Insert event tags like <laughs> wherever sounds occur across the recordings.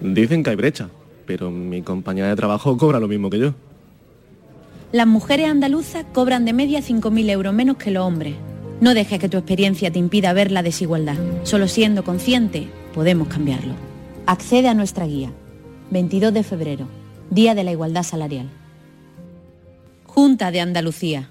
Dicen que hay brecha, pero mi compañera de trabajo cobra lo mismo que yo. Las mujeres andaluzas cobran de media 5.000 euros menos que los hombres. No dejes que tu experiencia te impida ver la desigualdad. Solo siendo consciente podemos cambiarlo. Accede a nuestra guía. 22 de febrero, Día de la Igualdad Salarial. Junta de Andalucía.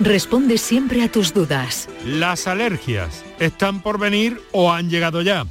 responde siempre a tus dudas. Las alergias están por venir o han llegado ya.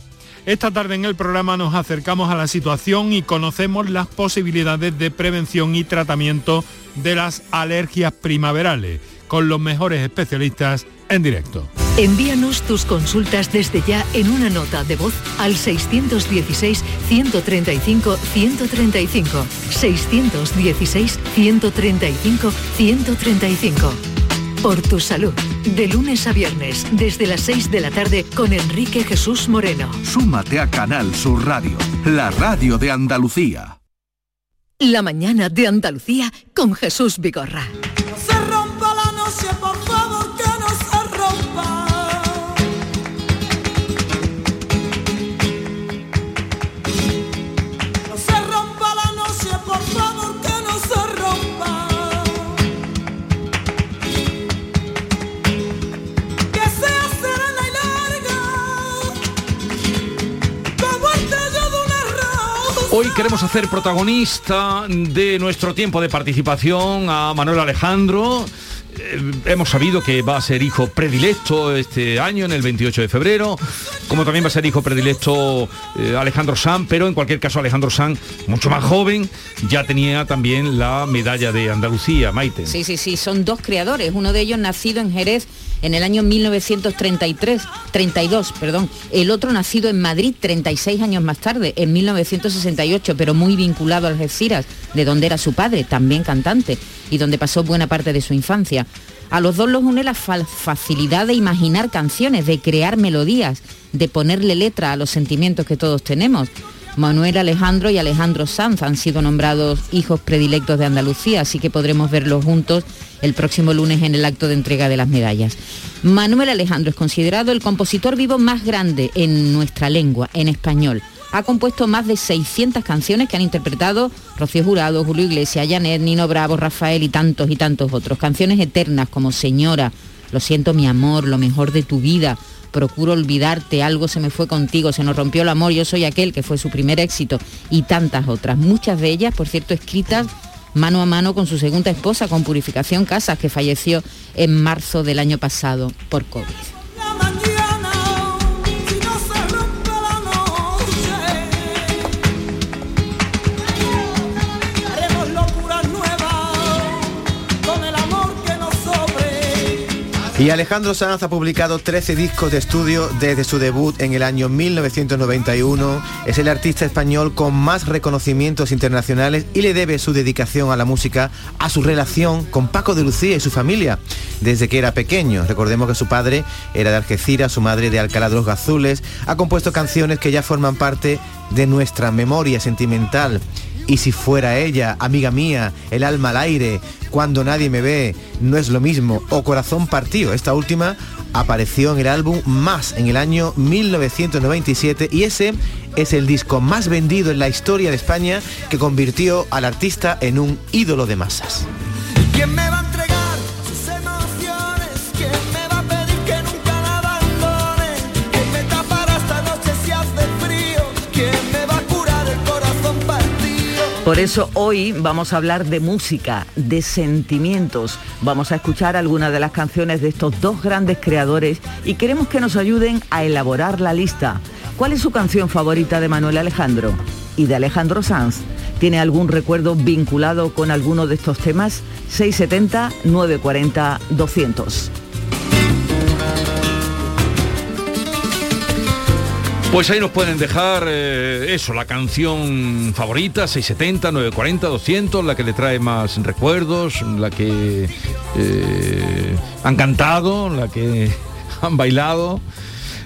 Esta tarde en el programa nos acercamos a la situación y conocemos las posibilidades de prevención y tratamiento de las alergias primaverales con los mejores especialistas en directo. Envíanos tus consultas desde ya en una nota de voz al 616-135-135. 616-135-135. Por tu salud. De lunes a viernes, desde las 6 de la tarde, con Enrique Jesús Moreno. Súmate a Canal Sur Radio, la radio de Andalucía. La mañana de Andalucía con Jesús Vigorra. Hoy queremos hacer protagonista de nuestro tiempo de participación a Manuel Alejandro. Eh, hemos sabido que va a ser hijo predilecto este año, en el 28 de febrero, como también va a ser hijo predilecto eh, Alejandro Sanz, pero en cualquier caso Alejandro Sanz, mucho más joven, ya tenía también la medalla de Andalucía, Maite. Sí, sí, sí, son dos creadores, uno de ellos nacido en Jerez en el año 1933, 32, perdón, el otro nacido en Madrid 36 años más tarde, en 1968, pero muy vinculado a Algeciras, de donde era su padre, también cantante, y donde pasó buena parte de su infancia. A los dos los une la fa- facilidad de imaginar canciones, de crear melodías, de ponerle letra a los sentimientos que todos tenemos. Manuel Alejandro y Alejandro Sanz han sido nombrados hijos predilectos de Andalucía, así que podremos verlos juntos el próximo lunes en el acto de entrega de las medallas. Manuel Alejandro es considerado el compositor vivo más grande en nuestra lengua, en español. Ha compuesto más de 600 canciones que han interpretado Rocío Jurado, Julio Iglesias, Janet, Nino Bravo, Rafael y tantos y tantos otros. Canciones eternas como Señora, Lo siento mi amor, Lo mejor de tu vida, Procuro olvidarte, Algo se me fue contigo, Se nos rompió el amor, Yo soy aquel, que fue su primer éxito, y tantas otras. Muchas de ellas, por cierto, escritas mano a mano con su segunda esposa, con Purificación Casas, que falleció en marzo del año pasado por COVID. Y Alejandro Sanz ha publicado 13 discos de estudio desde su debut en el año 1991. Es el artista español con más reconocimientos internacionales y le debe su dedicación a la música a su relación con Paco de Lucía y su familia desde que era pequeño. Recordemos que su padre era de Algeciras, su madre de Alcalá de los Gazules. Ha compuesto canciones que ya forman parte de nuestra memoria sentimental. Y si fuera ella, amiga mía, el alma al aire, cuando nadie me ve, no es lo mismo, o corazón partido. Esta última apareció en el álbum Más en el año 1997 y ese es el disco más vendido en la historia de España que convirtió al artista en un ídolo de masas. ¿Quién me va a Por eso hoy vamos a hablar de música, de sentimientos. Vamos a escuchar algunas de las canciones de estos dos grandes creadores y queremos que nos ayuden a elaborar la lista. ¿Cuál es su canción favorita de Manuel Alejandro y de Alejandro Sanz? ¿Tiene algún recuerdo vinculado con alguno de estos temas? 670 940 200. Pues ahí nos pueden dejar eh, eso, la canción favorita, 670, 940, 200, la que le trae más recuerdos, la que eh, han cantado, la que <laughs> han bailado.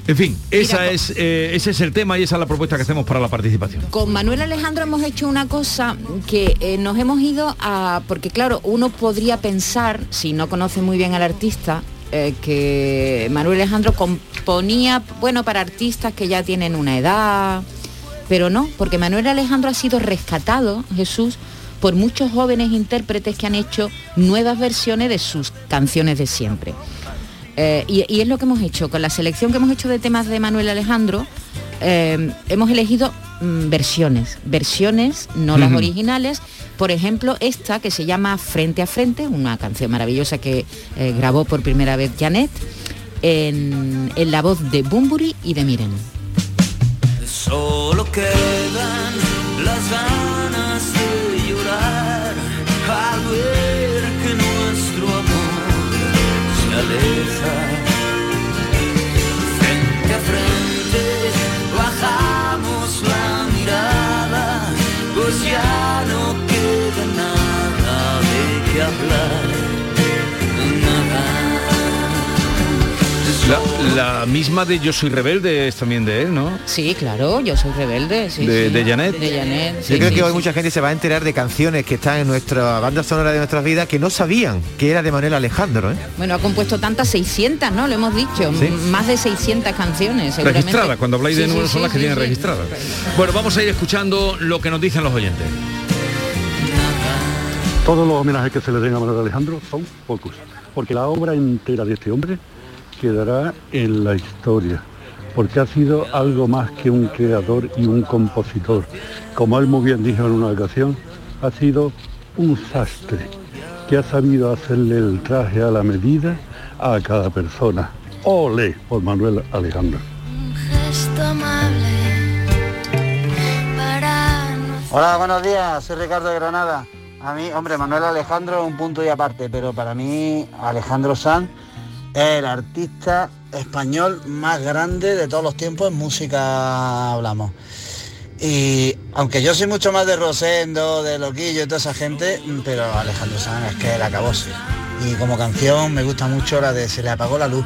En fin, esa es, eh, ese es el tema y esa es la propuesta que hacemos para la participación. Con Manuel Alejandro hemos hecho una cosa que eh, nos hemos ido a... Porque claro, uno podría pensar, si no conoce muy bien al artista, eh, que Manuel Alejandro componía, bueno, para artistas que ya tienen una edad, pero no, porque Manuel Alejandro ha sido rescatado, Jesús, por muchos jóvenes intérpretes que han hecho nuevas versiones de sus canciones de siempre. Eh, y, es lo que hemos hecho, con la selección que hemos hecho de temas de Manuel Alejandro, eh, hemos elegido mm, versiones, versiones, no las originales. Por ejemplo, esta que se llama Frente a Frente, una canción maravillosa que eh, grabó por primera vez Janet, en, en la voz de Bumburi y de Miren. Solo quedan las ganas de llorar al ver que nuestro amor se aleja. La, la misma de Yo soy rebelde es también de él, ¿no? Sí, claro, yo soy rebelde. sí, De- sí. de Janet. De Janet, sí, Yo creo sí, que hoy sí. mucha gente se va a enterar de canciones que están en nuestra banda sonora de nuestras vidas que no sabían que era de Manuel Alejandro. ¿eh? Bueno, ha compuesto tantas 600, ¿no? Lo hemos dicho, más de 600 canciones. Registradas, cuando habláis de Sí, sí, números son sí, las que sí, tienen sí. registradas. Bueno, vamos a ir escuchando lo que nos dicen los oyentes. Todos los homenajes que se le den a Manuel Alejandro son pocos, porque la obra entera de este hombre quedará en la historia, porque ha sido algo más que un creador y un compositor. Como él muy bien dijo en una ocasión, ha sido un sastre que ha sabido hacerle el traje a la medida a cada persona. Ole por Manuel Alejandro. Hola, buenos días, soy Ricardo de Granada. A mí, hombre, Manuel Alejandro un punto y aparte, pero para mí Alejandro Sanz el artista español más grande de todos los tiempos en música hablamos. Y aunque yo soy mucho más de Rosendo, de Loquillo y toda esa gente, pero Alejandro Sanz es que la acabó. Y como canción me gusta mucho la de Se le apagó la luz,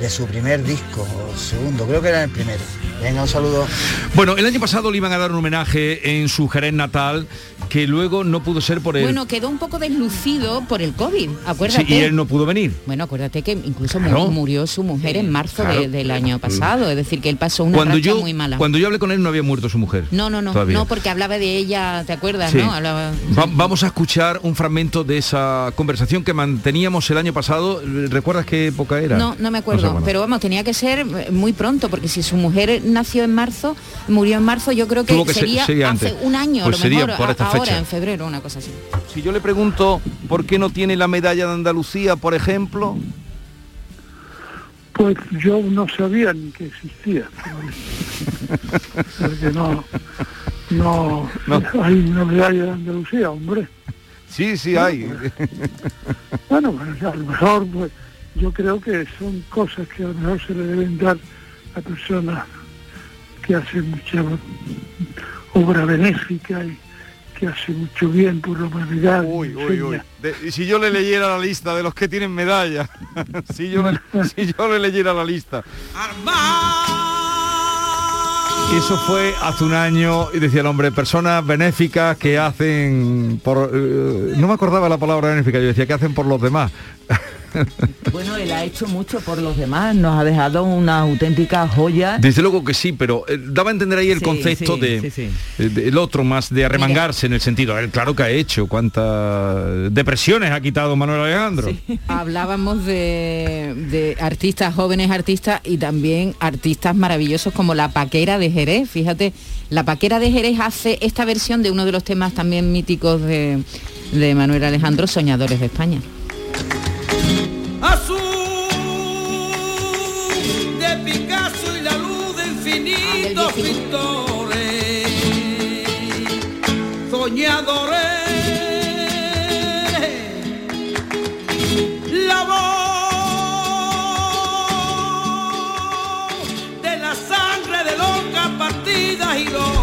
de su primer disco, o segundo, creo que era el primero. Venga, un saludo. Bueno, el año pasado le iban a dar un homenaje en su Jerez natal que luego no pudo ser por él. Bueno, quedó un poco deslucido por el COVID, acuérdate. Sí, y él no pudo venir. Bueno, acuérdate que incluso Claro. murió su mujer en marzo de- del año pasado, es decir, que él pasó una Cuando yo, muy mala. cuando yo hablé con él no había muerto su mujer. No, no, no, todavía. no, porque hablaba de ella, ¿te acuerdas? Sí. ¿no? Hablaba- Va- vamos a escuchar un fragmento de esa conversación que manteníamos el año pasado. ¿Recuerdas qué época era? No, no me sé, acuerdo, bueno. pero vamos, tenía que ser muy pronto, porque si su mujer nació en marzo, murió en marzo, yo creo que que ser- sería sería hace antes. un año, Pues a lo sería mejor, por esta ahora, fecha. en febrero, una cosa así. Si yo le pregunto por qué no tiene la medalla de Andalucía, por ejemplo, Pues yo no sabía ni que existía. <laughs> Porque no, no, hay una medalla de Andalucía, hombre. sí, sí hay. <laughs> Bueno, pues a lo mejor pues, yo creo que son cosas que a lo mejor se le deben dar a personas que hacen mucha obra benéfica y que hacen mucho bien por la humanidad. Uy, uy, uy. De- y si yo le leyera la lista de los que tienen medalla, <laughs> si, yo le, <laughs> si yo le leyera la lista. Eso fue hace un año y decía el hombre, personas benéficas que hacen por... eh, no me acordaba la palabra benéfica, yo decía que hacen por los demás. <laughs> <laughs> Bueno, él ha hecho mucho por los demás, nos ha dejado una auténtica joya. Desde luego que sí, pero eh, daba a entender ahí el Sí, concepto sí, de, sí, sí. eh, del otro más de arremangarse en el sentido. Él claro que ha hecho, cuántas depresiones ha quitado Manuel Alejandro. <laughs> Hablábamos de, de artistas, jóvenes artistas y también artistas maravillosos como La Paquera de Jerez. Fíjate, La Paquera de Jerez hace esta versión de uno de los temas también míticos de, de Manuel Alejandro, Soñadores de España.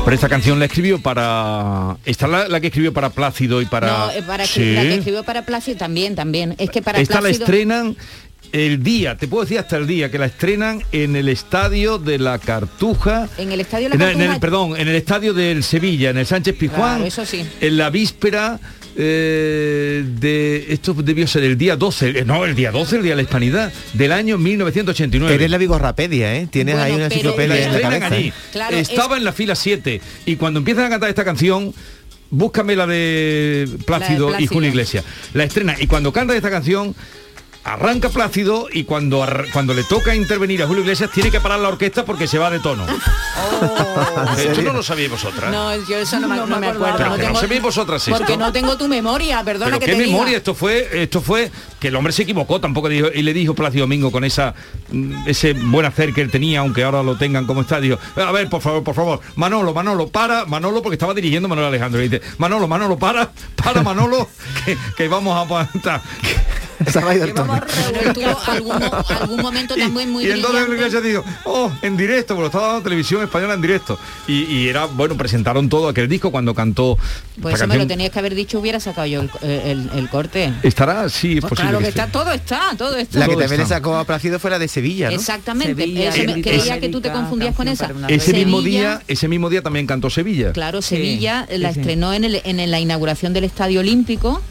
Pero esta canción la escribió para... ¿Esta la, la que escribió para Plácido y para... No, eh, para Sí. la que escribió para Plácido también, también. Es que para Esta la estrenan el día, te puedo decir hasta el día, que la estrenan en el estadio de la Cartuja. En el estadio de En la el- en el- Cartuja- perdón, en el estadio del Sevilla, en el Sánchez Pizjuán, Claro, eso sí. en la víspera eh, de esto debió ser el día 12, eh, no, el día 12, el día de la hispanidad del año 1989. Eres la Vigorrapedia, ¿eh? Tienes ahí una enciclopedia la en la estrenan cabeza. allí. Claro, Estaba en la fila 7 y cuando empiezan a cantar esta canción Búscame la de Plácido, y Plácido. Julio Iglesias. La estrena y cuando canta esta canción arranca Plácido y cuando ar- cuando le toca intervenir a Julio Iglesias tiene que parar la orquesta porque se va de tono. <laughs> Esto no lo sabíais vosotras. No, yo eso no, me- no me acuerdo. Pero no que no tengo- sabéis vosotras esto. Porque no tengo tu memoria, perdona Pero que qué te diga. memoria, esto fue, esto fue que el hombre se equivocó, tampoco dijo, y le dijo Plácido Domingo con esa mm, ese buen hacer que él tenía, aunque ahora lo tengan como está, dijo, a ver, por favor, por favor, Manolo, Manolo, para, Manolo, porque estaba dirigiendo Manuel Alejandro, y dice, Manolo, Manolo, para, para Manolo, <laughs> que, que vamos a aguantar. <laughs> Bueno, él tuvo algún, algún momento <laughs> también muy y entonces brillante. Julio Iglesias dijo, oh, en directo, porque lo estaba dando televisión española en directo. Y, y era, bueno, presentaron todo aquel disco cuando cantó Pues eso me lo tenías que haber dicho, hubiera sacado yo el, el- el corte. Estará, sí, es Pues posible claro que está, todo está, todo está. La que también le sacó a Plácido fue la de Sevilla, ¿no? Exactamente. Sevilla, me- el creía que tú te confundías con esa. Ese mismo día, ese mismo día también cantó Sevilla. Claro, Sevilla Sí, la sí, sí. estrenó en, el- en la inauguración del Estadio Olímpico,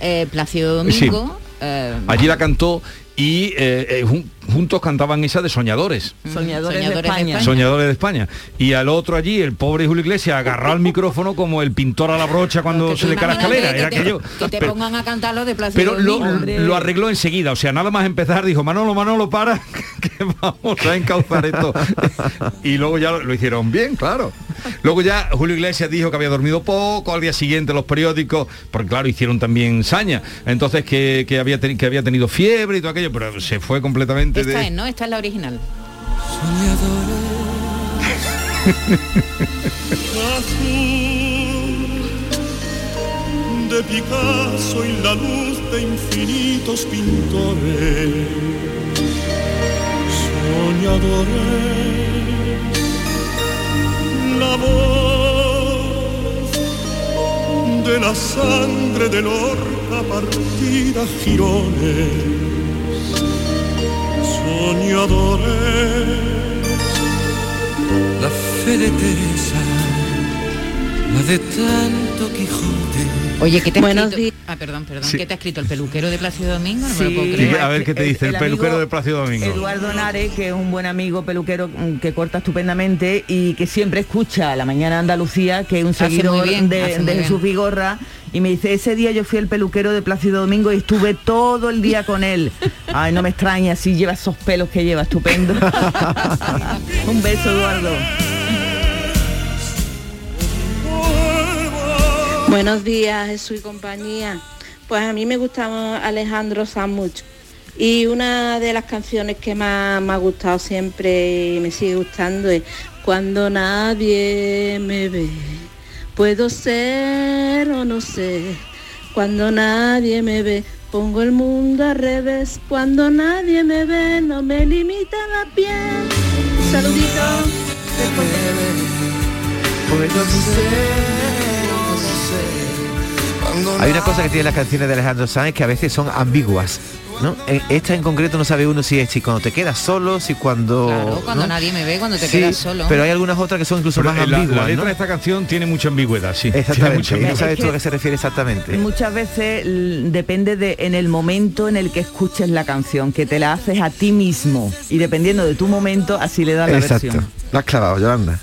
eh, Plácido Domingo. Eh, Allí la cantó y eh, eh, jun- juntos cantaban esa de Soñadores. Soñadores, Soñadores de de España. Soñadores de España. Y al otro allí, el pobre Julio Iglesias, agarró el micrófono como el pintor a la brocha cuando se le cae la escalera. Era que te- aquello. que te Pero- pongan a cantar los de Plácido Pero lo, arregló enseguida, o sea, nada más empezar, dijo, Manolo, Manolo, para, <laughs> que vamos a encauzar esto. <laughs> y luego ya lo, lo hicieron bien, claro. Luego ya Julio Iglesias dijo que había dormido poco, al día siguiente los periódicos, porque claro, hicieron también saña. Entonces que, que había, que había tenido fiebre y todo aquello, pero se fue completamente Esta de... es, ¿no? Esta es la original. azul <laughs> de Picasso y la luz de infinitos pintores, soñadores, la voz de la sangre de Lorca partida girones, soñadores, La fe de Teresa, la de tanto Quijote. Oye, ¿qué te ha Buenos escrito? Ah, perdón, perdón. Sí. ¿Qué te ha escrito el peluquero de Plácido Domingo? No me lo puedo creer. a ver qué te dice el, el peluquero de Plácido Domingo. Eduardo Nare, que es un buen amigo peluquero mm, que corta estupendamente y que siempre escucha La Mañana Andalucía, que es un seguidor bien, de, de. Jesús Vigorra, y me dice, ese día yo fui el peluquero de Plácido Domingo y estuve todo el día con él. <laughs> Ay, no me extraña, si lleva esos pelos que lleva, estupendo. <laughs> un beso, Eduardo. Buenos días, Jesús y compañía. Pues a mí me gustaba Alejandro Sanz mucho. Y una de las canciones que más me ha gustado siempre y me sigue gustando es Cuando nadie me ve. Puedo ser o no ser. Cuando nadie me ve, Pongo el mundo al revés cuando nadie me ve, no me limita la piel. Saludito. Hay una cosa que tienen las canciones de Alejandro Sanz que a veces son ambiguas. ¿No? En- Esta en concreto no sabe uno si es si cuando te quedas solo, si cuando... Claro, cuando ¿no? nadie me ve, cuando te Sí, quedas solo. Pero hay algunas otras que son incluso Pero, más eh, la- ambiguas. la, letra ¿no? de esta canción tiene mucha ambigüedad, sí. Exactamente. no sabes Es tú a qué se refiere exactamente. Muchas veces depende de en el momento en el que escuches la canción, que te la haces a ti mismo y dependiendo de tu momento así le das la Exacto. versión. Lo has clavado, Yolanda.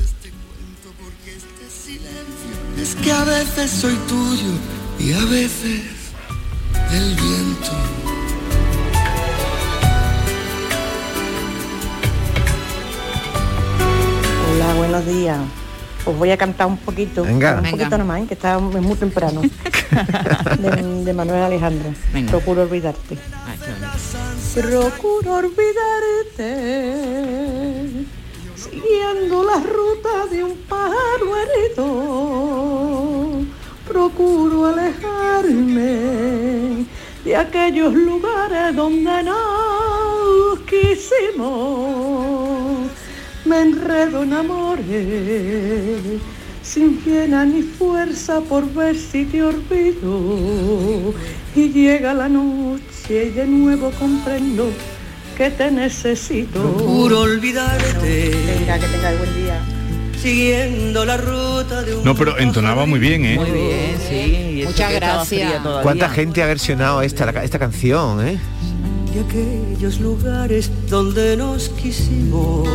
Es que a veces soy tuyo y a veces el viento. Buenos días. Os voy a cantar un poquito, Venga. un Venga. poquito nomás, ¿eh? que está es muy temprano, <laughs> de, de Manuel Alejandro. Procuro olvidarte. Procuro olvidarte, siguiendo la ruta de un pájaro herido. Procuro alejarme de aquellos lugares donde nos quisimos. Me enredo en amores, sin pena ni fuerza por ver si te olvido. Y llega la noche y de nuevo comprendo que te necesito. Procuro olvidarte. Venga, que tengáis buen día. Siguiendo la ruta de un No, pero entonaba muy bien, ¿eh? Muy bien, sí. Muchas gracias. ¿Cuánta gente ha versionado esta, esta canción? ¿eh? de aquellos lugares donde nos quisimos.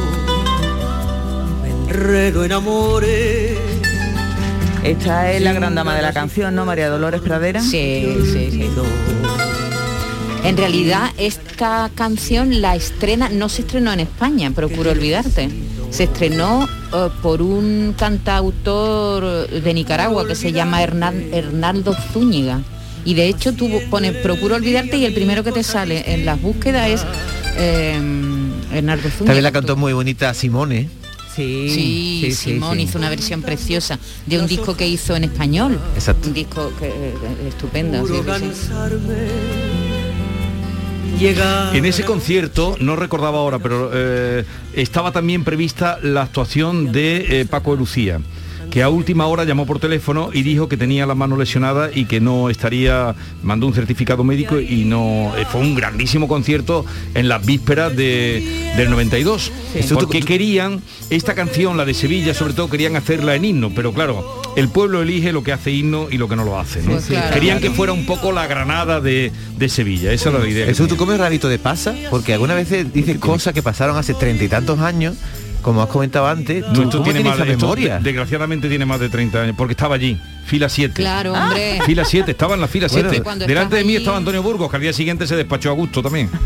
Enredo en amores. Esta es la gran dama de la canción, ¿no? María Dolores Pradera. Sí, sí, sí. En realidad esta canción la estrena, no se estrenó en España, procuro olvidarte. Se estrenó eh, por un cantautor de Nicaragua que se llama Hernán- Hernaldo Zúñiga. Y de hecho tú pones procuro olvidarte y el primero que te sale en las búsquedas es eh, Hernaldo Zúñiga. También la cantó muy bonita Simone. Sí, Sí, sí, sí, Simón sí. hizo una versión preciosa de un disco que hizo en español. Exacto. Un disco que, eh, estupendo. En ese concierto, no recordaba ahora, pero eh, estaba también prevista la actuación de eh, Paco de Lucía que a última hora llamó por teléfono y dijo que tenía la mano lesionada y que no estaría, mandó un certificado médico y no, eh, fue un grandísimo concierto en las vísperas de, del 92, porque querían, esta canción, la de Sevilla sobre todo, querían hacerla en himno, pero claro, el pueblo elige lo que hace himno y lo que no lo hace, ¿no? Pues claro. Querían que fuera un poco la Granada de, de Sevilla, esa era la idea. Eso tú comes rabito de pasa, porque algunas veces dices cosas que pasaron hace treinta y tantos años, como has comentado antes, No, ¿tú cómo tiene tienes más, esa memoria? de- desgraciadamente tiene más de 30 años, porque estaba allí, fila 7. Claro, hombre. Fila 7, estaba en la fila Bueno, 7. cuando Delante de mí allí- estaba Antonio Burgos, que al día siguiente se despachó a gusto también. <laughs>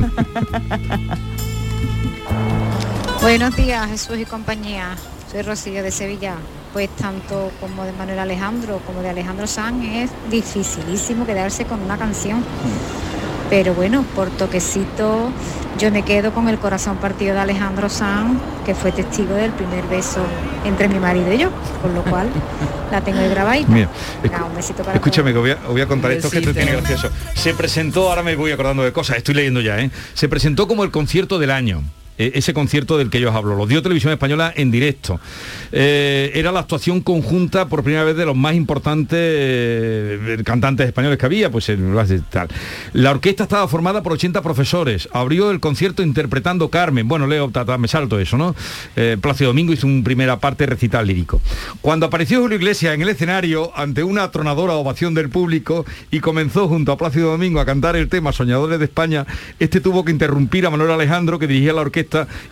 Buenos días, Jesús y compañía. Soy Rocío de Sevilla. Pues tanto como de Manuel Alejandro como de Alejandro Sanz es dificilísimo quedarse con una canción. Pero bueno, por toquecito yo me quedo con el corazón partido de Alejandro Sanz, que fue testigo del primer beso entre mi marido y yo, con lo cual la tengo ahí grabadita. Mira, Venga, un besito para Escúchame, que voy a, voy a contar esto que te Besito. tiene gracioso. Se presentó, ahora me voy acordando de cosas, estoy leyendo ya, ¿eh? Se presentó como el concierto del año. Eh, Ese concierto del que yo os hablo, lo dio Televisión Española en directo. Eh, era la actuación conjunta por primera vez de los más importantes eh, cantantes españoles que había, pues el tal. La orquesta estaba formada por 80 profesores. Abrió el concierto interpretando Carmen. Bueno, Leo, me salto eso, ¿no? Eh, Plácido Domingo hizo una primera parte recital lírico. Cuando apareció Julio Iglesias en el escenario ante una atronadora ovación del público y comenzó junto a Plácido Domingo a cantar el tema Soñadores de España, este tuvo que interrumpir a Manuel Alejandro que dirigía la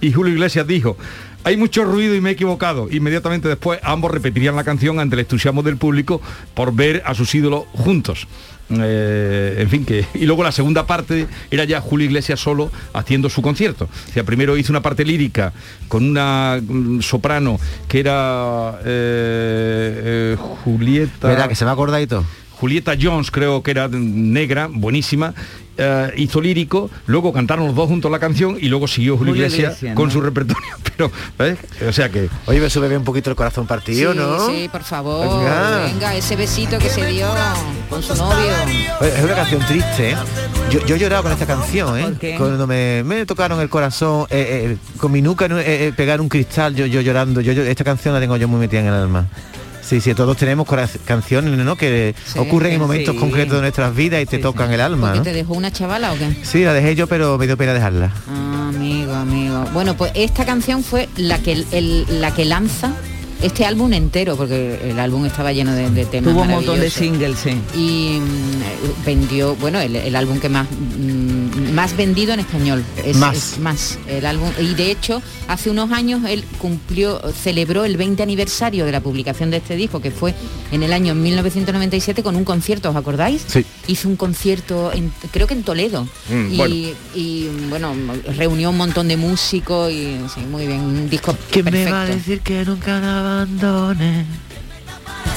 y Julio Iglesias dijo hay mucho ruido y me he equivocado. Inmediatamente después ambos repetirían la canción ante el entusiasmo del público por ver a sus ídolos juntos. Eh, en fin, que. Y luego la segunda parte era ya Julio Iglesias solo haciendo su concierto. O sea, primero hizo una parte lírica con una mm, soprano que era eh, eh, Julieta. Que se me ha todo. Julieta Jones, creo que era negra, buenísima, eh, hizo lírico, luego cantaron los dos juntos la canción y luego siguió Julio, Julio Iglesias Iglesias, con ¿no? su repertorio. <laughs> Pero, ¿ves? O sea que... Oye, me sube bien un poquito el corazón partido, sí, ¿no? sí, por favor. Venga. Venga. ese besito que se dio con su novio. Oye, Es una canción triste, ¿eh? Yo, yo he llorado con esta canción, ¿eh? ¿Por qué? Cuando me, me tocaron el corazón, eh, eh, con mi nuca eh, eh, pegar un cristal, yo, yo llorando. Yo, yo- esta canción la tengo yo muy metida en el alma. Sí, sí, todos tenemos canciones, ¿no? Que ocurren en momentos sí. concretos de nuestras vidas y te tocan el alma, ¿Porque ¿no? te dejó una chavala o qué? Sí, la dejé yo, pero me dio pena dejarla. Ah, amigo, amigo. Bueno, pues esta canción fue la que el- la que lanza este álbum entero, porque el álbum estaba lleno de, de temas. Tuvo un montón de singles, sí. Y mm, vendió, bueno, el, el álbum que más mm, más vendido en español. Es, Más. es más. El álbum. Y de hecho, hace unos años él cumplió, celebró el 20 aniversario de la publicación de este disco, que fue en el año 1997 con un concierto, ¿os acordáis? Sí. Hizo un concierto, en- creo que en Toledo. Mm, y, bueno. y, bueno, reunió un montón de músicos y sí, muy bien, un disco ¿Quién perfecto. me va a decir que nunca me abandone?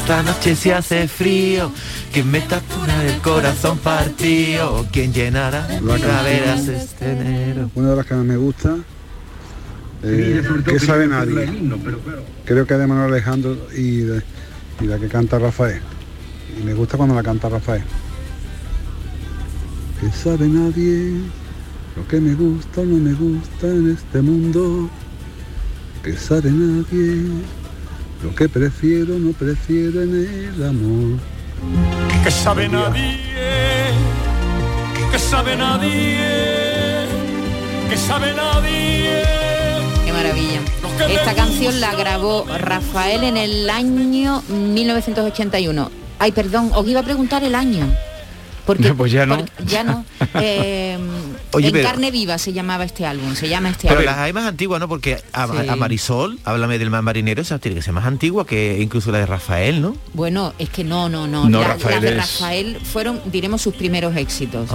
Esta noche se hace frío, que me tapura el corazón partido, quien llenará La caderas canción. este enero. Una de las que más me gusta, eh, que sabe nadie. Creo que es de Manuel Alejandro y, de- y la que canta Rafael. Y me gusta cuando la canta Rafael. Que sabe nadie lo que me gusta o no me gusta en este mundo. Que sabe nadie lo que prefiero no prefiero en el amor. Que sabe nadie, que sabe nadie, que sabe nadie. Qué maravilla. Esta canción la grabó Rafael en el año 1981. Ay, perdón, os iba a preguntar el año. Porque, Pues ya no. porque- ya no. <laughs> Eh, Oye, en pero- carne viva se llamaba este álbum, se llama este Pero álbum. las hay más antiguas, ¿no? Porque a, Sí. a Marisol, háblame del mar marinero, esa tiene que ser más antigua que incluso la de Rafael, ¿no? Bueno, es que no, no, no. No, La- las de Rafael fueron, diremos, sus primeros éxitos.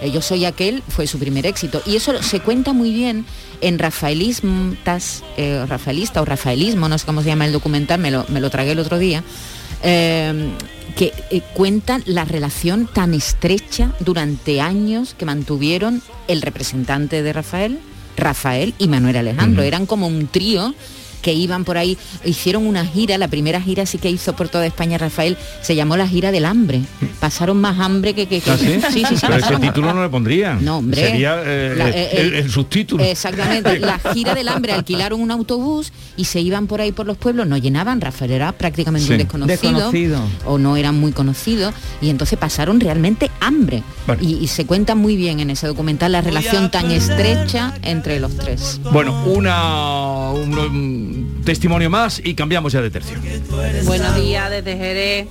Eh, Yo soy aquel fue su primer éxito. Y eso se cuenta muy bien en Rafaelistas, eh, Rafaelista o Rafaelismo, no sé cómo se llama el documental, me lo, me lo tragué el otro día, eh, que eh, cuentan la relación tan estrecha durante años que mantuvieron el representante de Rafael, Rafael y Manuel Alejandro. Eran como un trío que iban por ahí, hicieron una gira, la primera gira sí que hizo por toda España Rafael, se llamó la gira del hambre. Pasaron más hambre que... que, que- ¿Ah, sí? sí, sí, sí, Pero ese título no le pondrían. No, hombre. Sería eh, La- eh, el- el subtítulo. Exactamente, la gira del hambre alquilaron un autobús y se iban por ahí por los pueblos, no llenaban, Rafael era prácticamente Sí. un desconocido, Desconocido. o no eran muy conocidos y entonces pasaron realmente hambre. Y, y se cuenta muy bien en ese documental la relación tan estrecha entre los tres. Bueno, una, un, un testimonio más y cambiamos ya de tercio. Buenos días desde Jerez.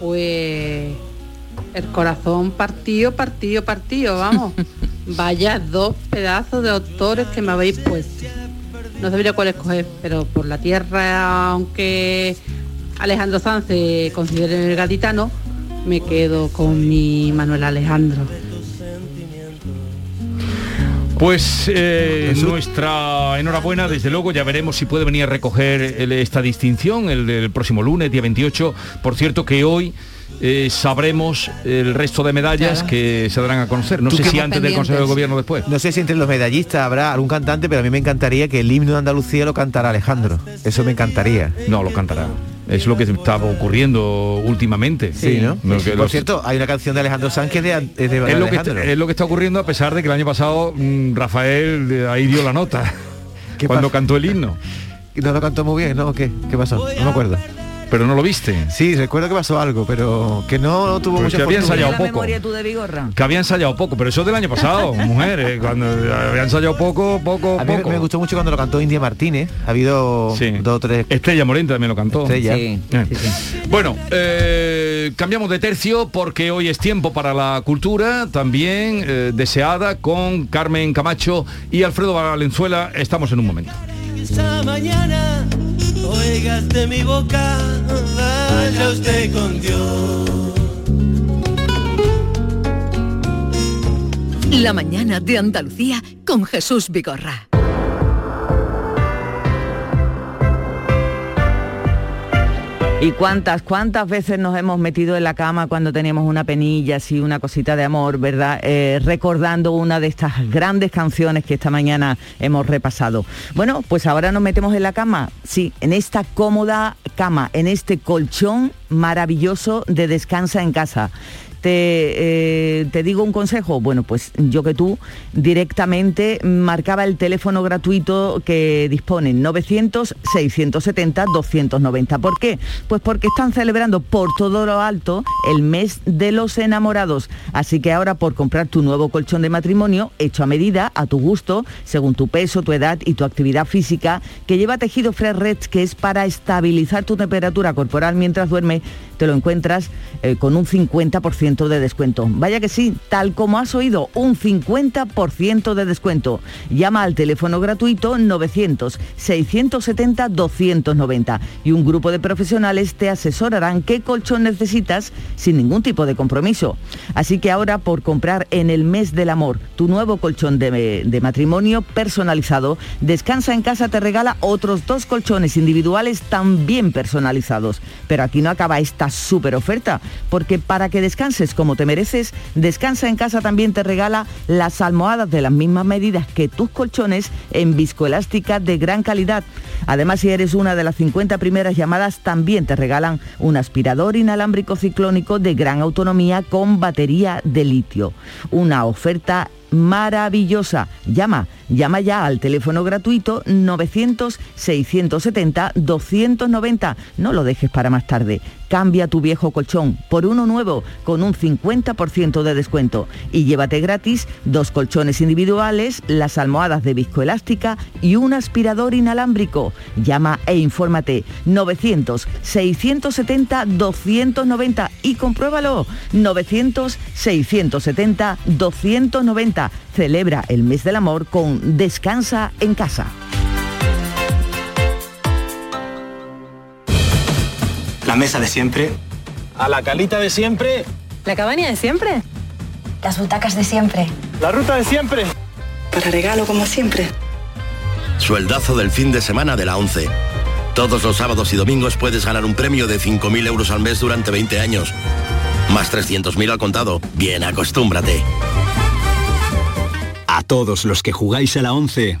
Pues el corazón partido, partido, partido, vamos. <laughs> Vaya dos pedazos de autores que me habéis puesto. No sabría cuál escoger, pero por la tierra, aunque Alejandro Sanz se considere el gaditano, me quedo con mi Manuel Alejandro. Pues eh, nuestra enhorabuena, desde luego, ya veremos si puede venir a recoger el- esta distinción el, el próximo lunes, día 28. Por cierto que hoy eh, sabremos el resto de medallas Claro. que se darán a conocer. No sé si antes del Consejo de Gobierno o después. No sé si entre los medallistas habrá algún cantante, pero a mí me encantaría que el himno de Andalucía lo cantara Alejandro. Eso me encantaría. No, lo cantará. Es lo que estaba ocurriendo últimamente. Sí, ¿no? Lo que Por los- cierto, hay una canción de Alejandro Sánchez de, es de es, lo que está, es lo que está ocurriendo a pesar de que el año pasado mm, Rafael ahí dio la nota <laughs> cuando cantó el himno. <laughs> No lo cantó muy bien, ¿no? ¿O ¿Qué? ¿Qué pasó? No me acuerdo. Pero no lo viste. Sí, recuerdo que pasó algo, pero que no tuvo Pero mucha que había ensayado poco. memoria tú de Vigorra? Que había ensayado poco, pero eso es del año pasado, <laughs> mujer, eh, cuando había ensayado poco, poco, A mí me- poco. me gustó mucho cuando lo cantó India Martínez. Ha habido dos o tres. Estrella Morente también lo cantó. Estrella. Eh. Bueno, eh, cambiamos de tercio porque hoy es tiempo para la cultura, también eh, deseada con Carmen Camacho y Alfredo Valenzuela. Estamos en un momento. Esta mañana oigas de mi boca, vaya usted con Dios. La mañana de Andalucía con Jesús Vigorra. ¿Y cuántas, cuántas veces nos hemos metido en la cama cuando teníamos una penilla, así una cosita de amor, ¿verdad? Eh, recordando una de estas grandes canciones que esta mañana hemos repasado. Bueno, pues ahora nos metemos en la cama, sí, en esta cómoda cama, en este colchón maravilloso de descansa en casa. Te, eh, te, digo un consejo, bueno, pues yo que tú directamente marcaba el teléfono gratuito que disponen 900-670-290. ¿Por qué? Pues porque están celebrando por todo lo alto el mes de los enamorados. Así que ahora por comprar tu nuevo colchón de matrimonio, hecho a medida, a tu gusto, según tu peso, tu edad y tu actividad física, que lleva tejido Fresh Red, que es para estabilizar tu temperatura corporal mientras duerme, te lo encuentras eh, con un 50% de descuento. Vaya que sí, tal como has oído, un 50% de descuento. Llama al teléfono gratuito 900-670-290 y un grupo de profesionales te asesorarán qué colchón necesitas sin ningún tipo de compromiso. Así que ahora por comprar en el mes del amor tu nuevo colchón de, matrimonio personalizado, Descansa en casa te regala otros dos colchones individuales también personalizados. Pero aquí no acaba esta súper oferta, porque para que descanses como te mereces, Descansa en casa también te regala las almohadas de las mismas medidas que tus colchones en viscoelástica de gran calidad. Además, si eres una de las 50 primeras llamadas, también te regalan un aspirador inalámbrico ciclónico de gran autonomía con batería de litio. Una oferta maravillosa. Llama, llama ya al teléfono gratuito 900-670-290. No lo dejes para más tarde. Cambia tu viejo colchón por uno nuevo con un 50% de descuento y llévate gratis dos colchones individuales, las almohadas de viscoelástica y un aspirador inalámbrico. Llama e infórmate 900-670-290 y compruébalo 900-670-290. Celebra el mes del amor con Descansa en casa. La mesa de siempre. A la calita de siempre. La cabaña de siempre. Las butacas de siempre. La ruta de siempre. Para regalo como siempre. Sueldazo del fin de semana de la 11. Todos los sábados y domingos puedes ganar un premio de 5.000 euros al mes durante 20 años. Más 300.000 al contado. Bien, acostúmbrate. A todos los que jugáis a la 11,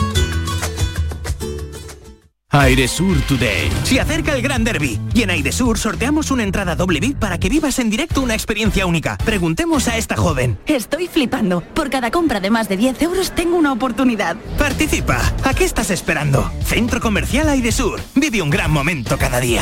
Airesur Today. Se acerca el Gran Derby y en Airesur sorteamos una entrada doble VIP para que vivas en directo una experiencia única. Preguntemos a esta joven. Estoy flipando. Por cada compra de más de 10 euros tengo una oportunidad. Participa. ¿A qué estás esperando? Centro Comercial Airesur. Vive un gran momento cada día.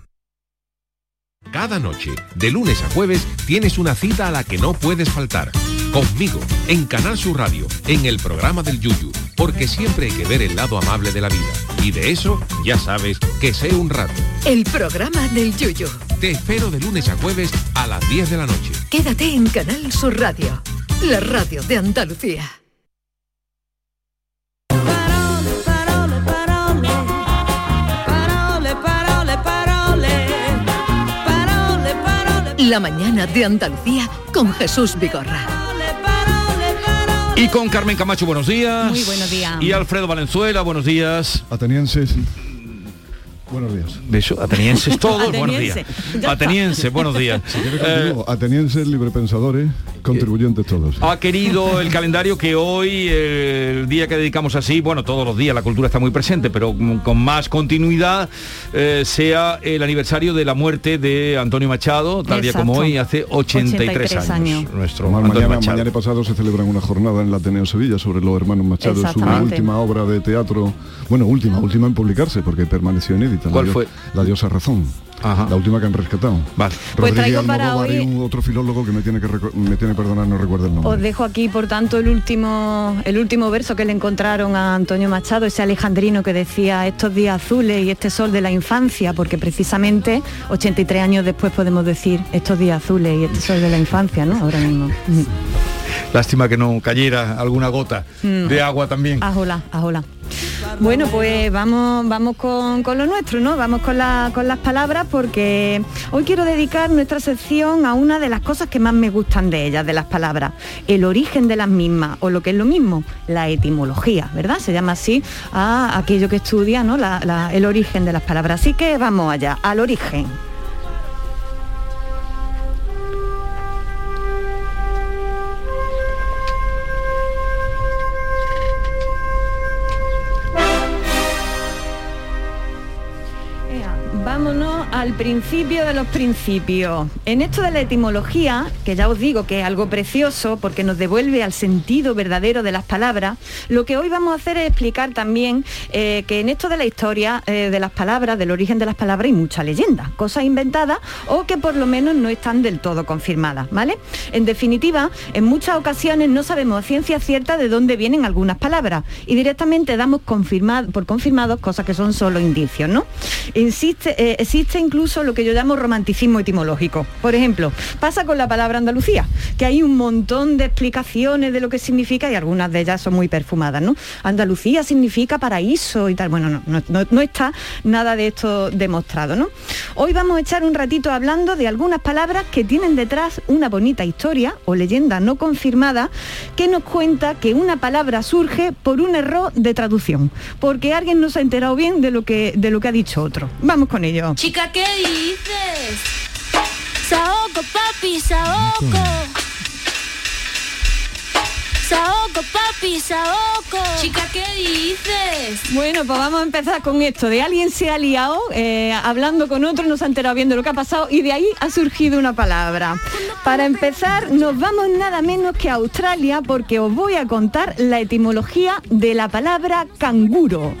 Cada noche, de lunes a jueves, tienes una cita a la que no puedes faltar. Conmigo, en Canal Sur Radio, en el programa del Yuyu, porque siempre hay que ver el lado amable de la vida. Y de eso, ya sabes, que sé un rato. El programa del Yuyu. Te espero de lunes a jueves a las 10 de la noche. Quédate en Canal Sur Radio, la radio de Andalucía. La mañana de Andalucía con Jesús Vigorra. Y con Carmen Camacho, buenos días. Muy buenos días. Y Alfredo Valenzuela, buenos días. Atenienses. Buenos días. De atenienses <laughs> todos, buenos días. Ateniense. Buenos días. Eh, Atenienses, librepensadores, contribuyentes todos. ha querido el calendario que hoy, eh, el día que dedicamos así, bueno, todos los días la cultura está muy presente, pero con con más continuidad, eh, sea el aniversario de la muerte de Antonio Machado, tal día como Exacto. hoy, hace 83, 83 años. años. Nuestro Antonio mañana, Machado. mañana y pasado se celebra una jornada en el Ateneo Sevilla sobre los hermanos Machado, su última obra de teatro, bueno, última, última en publicarse porque permaneció inédita. ¿Cuál la, fue? La diosa razón. La última que han rescatado. Vale. Pues traigo para hoy- un otro filólogo que me tiene que me tiene que perdonar, no recuerdo el nombre. Os dejo aquí, por tanto, el último, el último verso que le encontraron a Antonio Machado, ese alejandrino que decía estos días azules y este sol de la infancia, porque precisamente 83 años después podemos decir estos días azules y este sol de la infancia, ¿no? Ahora mismo. Lástima que no cayera alguna gota Mm. de agua también. Ajola, ajola. Bueno, pues vamos, vamos con, con lo nuestro, ¿no? Vamos con, la- con las palabras porque hoy quiero dedicar nuestra sección a una de las cosas que más me gustan de ellas, de las palabras, el origen de las mismas, o lo que es lo mismo, la etimología, ¿verdad? Se llama así a aquello que estudia, ¿no? La- la- el origen de las palabras. Así que vamos allá, al origen. Principio de los principios. En esto de la etimología, que ya os digo que es algo precioso porque nos devuelve al sentido verdadero de las palabras, lo que hoy vamos a hacer es explicar también eh, que en esto de la historia eh, de las palabras, del origen de las palabras, hay mucha leyenda, cosas inventadas o que por lo menos no están del todo confirmadas, ¿vale? En definitiva, en muchas ocasiones no sabemos a ciencia cierta de dónde vienen algunas palabras y directamente damos confirmado, por confirmados cosas que son solo indicios, ¿no? Eh, existe incluso lo que yo llamo romanticismo etimológico. Por ejemplo, pasa con la palabra Andalucía, que hay un montón de explicaciones de lo que significa y algunas de ellas son muy perfumadas, ¿no? Andalucía significa paraíso y tal. Bueno, no, no, no- no está nada de esto demostrado, ¿no? Hoy vamos a echar un ratito hablando de algunas palabras que tienen detrás una bonita historia o leyenda no confirmada que nos cuenta que una palabra surge por un error de traducción, porque alguien no se ha enterado bien de lo que, de lo que ha dicho otro. Vamos con ello. Chica, ¿qué dices? Saoco, papi, saoco. Saoco, papi, saoco. Chica, ¿qué dices? Bueno, pues vamos a empezar con esto. De alguien se ha liado eh, hablando con otro, no se ha enterado bien de lo que ha pasado y de ahí ha surgido una palabra. Para empezar, nos vamos nada menos que a Australia porque os voy a contar la etimología de la palabra canguro.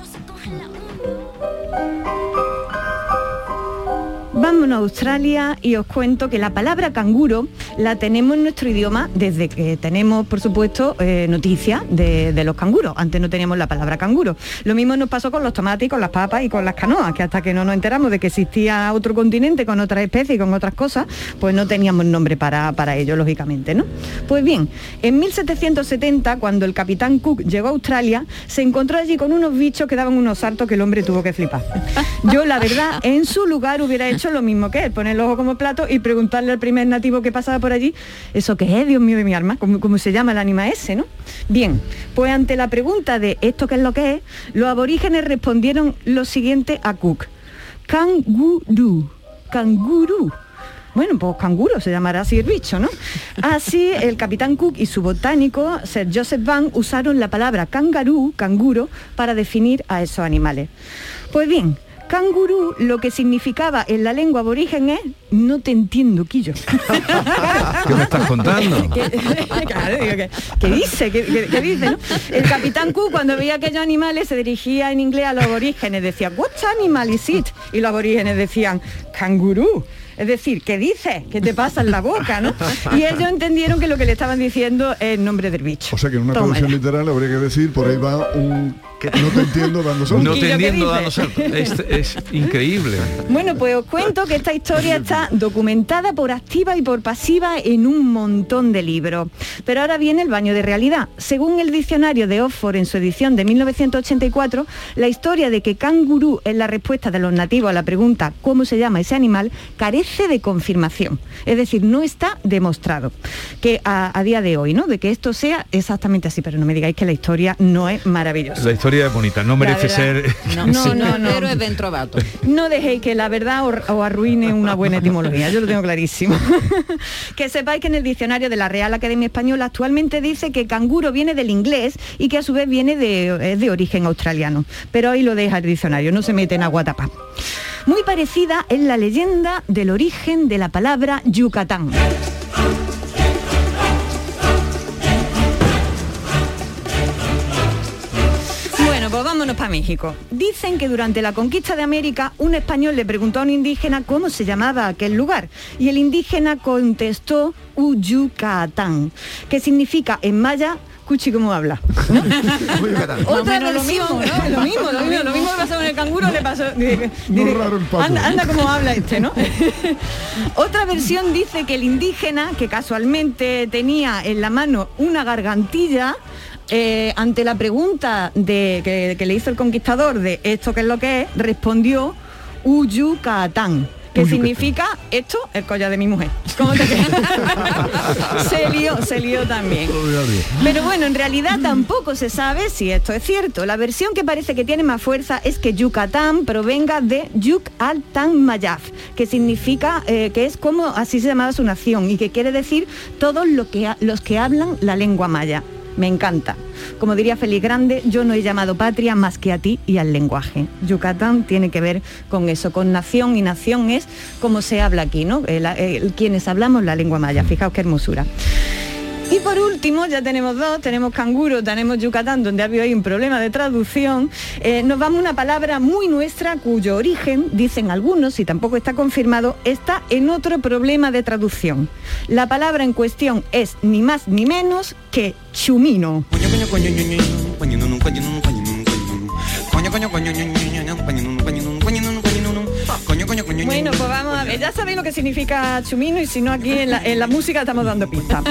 Vámonos a Australia y os cuento que la palabra canguro la tenemos en nuestro idioma desde que tenemos, por supuesto, eh, noticias de, los canguros. Antes no teníamos la palabra canguro. Lo mismo nos pasó con los tomates, y con las papas y con las canoas, que hasta que no nos enteramos de que existía otro continente con otras especies y con otras cosas, pues no teníamos nombre para, para ello, lógicamente, ¿no? Pues bien, en 1770, cuando el capitán Cook llegó a Australia, se encontró allí con unos bichos que daban unos saltos que el hombre tuvo que flipar. Yo, la verdad, en su lugar hubiera hecho lo mismo que él, poner el ojo como plato y preguntarle al primer nativo que pasaba por allí, ¿eso qué es, Dios mío de mi alma? ¿Cómo, se llama el anima ese, no? Bien, pues ante la pregunta de ¿esto qué es lo que es?, los aborígenes respondieron lo siguiente a Cook. Canguru, canguru. Bueno, pues canguro se llamará así el bicho, ¿no? Así, el capitán Cook y su botánico, Sir Joseph Van, usaron la palabra kangaroo, canguro, para definir a esos animales. Pues bien, cangurú lo que significaba en la lengua aborigen es no te entiendo, Quillo. <laughs> ¿Qué me estás contando? <laughs> ¿Qué, <laughs> claro, digo, ¿qué- qué dice? ¿Qué, dice? no? El capitán Cook cuando veía aquellos animales se dirigía en inglés a los aborígenes, decía, what animal is it? Y los aborígenes decían, cangurú. Es decir, ¿qué dices? ¿Qué te pasa en la boca? ¿no? Y ellos entendieron que lo que le estaban diciendo es el nombre del bicho. O sea que en una traducción literal habría que decir, por ahí va un No te entiendo dando saltos. No te Quillo, ¿qué entiendo dando saltos. Es, es <laughs> increíble. Bueno, pues os cuento que esta historia está documentada por activa y por pasiva en un montón de libros. Pero ahora viene el baño de realidad. Según el diccionario de Oxford en su edición de 1984, la historia de que cangurú es la respuesta de los nativos a la pregunta ¿cómo se llama ese animal? carece de confirmación. Es decir, no está demostrado que a, a día de hoy, ¿no? De que esto sea exactamente así. Pero no me digáis que la historia no es maravillosa. La historia es bonita, no merece verdad. ser... No, <laughs> no, no, no. Pero es dentro vato. No dejéis que la verdad os, os arruine una buena etimología, yo lo tengo clarísimo. <laughs> que sepáis que en el diccionario de la Real Academia Española actualmente dice que canguro viene del inglés y que a su vez viene de, es de origen australiano. Pero ahí lo deja el diccionario, no se mete en agua tapa. Muy parecida es la leyenda del origen de la palabra Yucatán. Vámonos para México. Dicen que durante la conquista de América un español le preguntó a un indígena cómo se llamaba aquel lugar y el indígena contestó Uyucatán, que significa en maya Cuchi cómo habla. ¿no? <laughs> Otra lo mismo, ¿no? Lo mismo, lo mismo, lo mismo que pasó con el canguro le pasó. dice- dice, raro el paso. anda, anda como habla este, ¿no? <laughs> Otra versión dice que el indígena, que casualmente tenía en la mano una gargantilla, eh, ante la pregunta de, que, que le hizo el conquistador de esto qué es lo que es, respondió Uyucatán. Que Uyucatán. significa esto, el collar de mi mujer. ¿Cómo te quedas? <laughs> se lió, se lió también. Pero bueno, en realidad tampoco se sabe si esto es cierto. La versión que parece que tiene más fuerza es que Yucatán provenga de Yuk al Tan Mayaf, que significa eh, que es como así se llamaba su nación y que quiere decir todos que, los que hablan la lengua maya. Me encanta. Como diría Félix Grande, yo no he llamado patria más que a ti y al lenguaje. Yucatán tiene que ver con eso, con nación y nación es como se habla aquí, ¿no? El- quienes hablamos la lengua maya. Fijaos qué hermosura. Y por último, ya tenemos dos, tenemos canguro, tenemos Yucatán, donde ha habido ahí un problema de traducción. Eh, nos vamos una palabra muy nuestra, cuyo origen, dicen algunos, y tampoco está confirmado, está en otro problema de traducción. La palabra en cuestión es ni más ni menos que chumino. Bueno, pues vamos a ver, ya sabéis lo que significa chumino y si no aquí en la, en la música estamos dando pistas.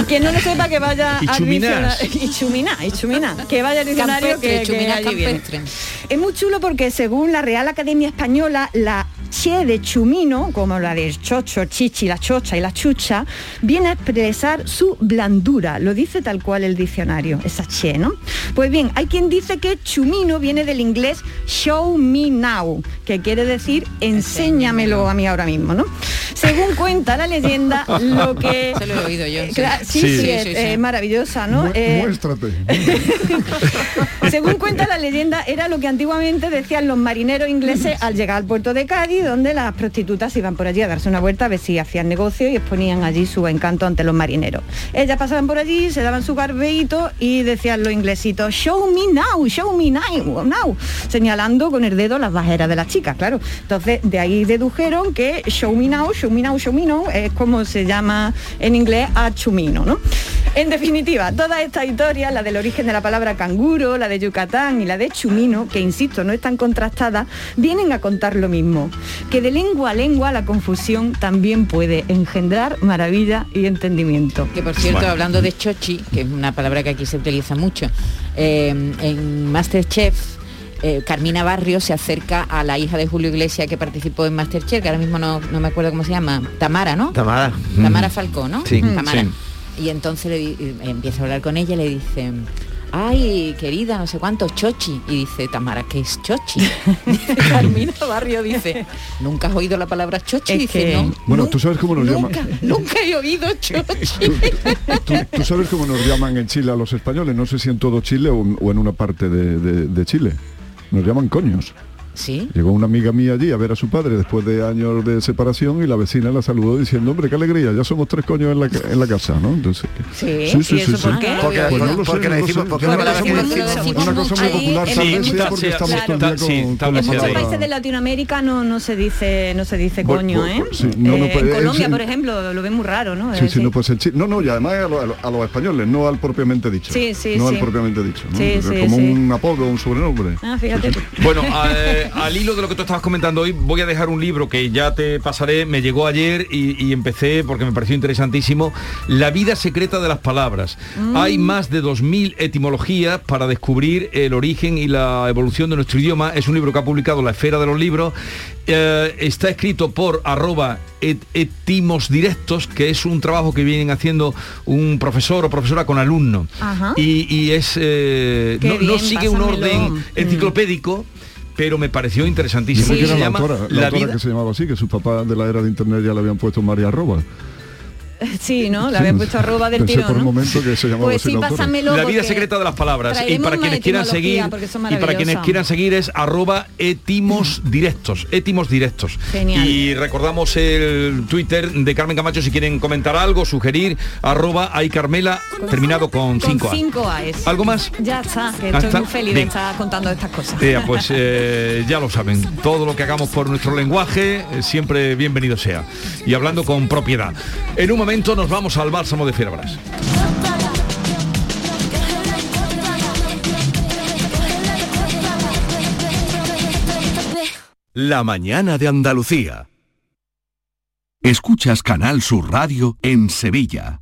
Y <laughs> quien no lo sepa que vaya Y chuminás. diccionario. Y chuminá, y chuminá. Que vaya al diccionario Campestre, que, que chuminá allí viene. campestre. Es muy chulo porque según la Real Academia Española, la che de chumino, como la de chocho, chichi, la chocha y la chucha, viene a expresar su blandura. Lo dice tal cual el diccionario, esa che, ¿no? Pues bien, hay quien dice que chumino viene del inglés show me now, que quiere decir enséñamelo a mí ahora mismo, ¿no? Según cuenta la leyenda, lo <laughs> que... Se lo he oído yo. sí. Sí, sí, Sí, es, sí, sí. es maravillosa, ¿no? Mu- Eh, Muéstrate. <laughs> según cuenta la leyenda, era lo que antiguamente decían los marineros ingleses al llegar al puerto de Cádiz, donde las prostitutas iban por allí a darse una vuelta a ver si hacían negocio y exponían allí su encanto ante los marineros. Ellas pasaban por allí, se daban su garbeito y decían los inglesitos, show me now, show me now, now, señalando con el dedo las bajeras de las chicas, claro. Entonces, de ahí dedujeron que show me now, show me now, show me now, es como se llama en inglés a chumino, ¿no? En definitiva, toda esta historia, la del origen de la palabra canguro, la de Yucatán y la de chumino, que insisto, no están contrastadas, vienen a contar lo mismo, que de lengua a lengua la confusión también puede engendrar maravilla y entendimiento. Que por cierto, hablando de chochi, que es una palabra que aquí se utiliza mucho, eh, en Masterchef, eh, Carmina Barrio se acerca a la hija de Julio Iglesias que participó en Masterchef, que ahora mismo no, no me acuerdo cómo se llama, Tamara, ¿no? Tamara. Tamara Falcó, ¿no? Sí, Tamara. sí. Y entonces le di- empieza a hablar con ella y le dice, ay, querida, no sé cuánto, chochi. Y dice, Tamara, ¿qué es chochi? <laughs> Carmina Barrio dice, ¿nunca has oído la palabra chochi? Es dice, que- no. Bueno, tú sabes cómo nos llaman. Nunca, he oído chochi. <laughs> ¿Tú, tú sabes cómo nos llaman en Chile a los españoles, no sé si en todo Chile o, o en una parte de, de- de Chile. Nos llaman coños. Sí. Llegó una amiga mía allí a ver a su padre después de años de separación y la vecina la saludó diciendo, hombre, qué alegría, ya somos tres coños en la, ca- en la casa, ¿no? Entonces, Sí, ¿y eso por qué? Porque, Pues no lo sé, porque no le decimos- porque Una cosa muy- una cosa muy popular, en tal muchos- vez sea porque sí, estamos claro. todo el día Sí, con, tal con En muchos países de Latinoamérica no, no se dice no se dice Bueno, coño, pues, ¿eh? pues, sí, no, no, Eh, pues, en Colombia, por ejemplo, lo ven muy raro, ¿no? Sí, sí, no, pues No, no, y además a, lo- a los españoles, no al propiamente dicho. Sí, sí, no sí. al propiamente dicho. ¿no? Sí, Es sí, como sí. un apodo, un sobrenombre. Ah, fíjate. <laughs> Bueno, eh, al hilo de lo que tú estabas comentando hoy, voy a dejar un libro que ya te pasaré, me llegó ayer y, y empecé porque me pareció interesantísimo, La vida secreta de las palabras. Mm. Hay más de 2.000 etimologías para descubrir el origen y la evolución de nuestro idioma. Es un libro que ha publicado La Esfera de los Libros. Eh, está escrito por arroba et- etimos directos, que es un trabajo que vienen haciendo un profesor o profesora con alumnos. Ajá. Y, y es eh, no, sigue un orden Mm. Pero me pareció interesantísimo. Se la llama autora, la La autora vida que se llamaba así, que sus papás de la era de internet ya le habían puesto María Arroba. <laughs> Sí, ¿no? Le había puesto arroba del Pensé tirón, por un ¿no? momento que se llamaba Pues sí, la pásamelo La vida secreta de las palabras. Y para quienes quieran seguir y para quienes quieran seguir es arroba etimos directos. Etimos directos. Genial. Y recordamos el Twitter de Carmen Camacho si quieren comentar algo, sugerir, arroba hay Carmela, terminado con Con 5 A. 5 A's. ¿Algo más? Ya está, que Ah, estoy está. muy feliz Bien. de estar contando estas cosas. Eh, pues eh, ya lo saben, todo lo que hagamos por nuestro lenguaje eh, siempre bienvenido sea. Y hablando con propiedad. En un momento nos vamos al bálsamo de Fierabras. La mañana de Andalucía. Escuchas Canal Sur Radio en Sevilla.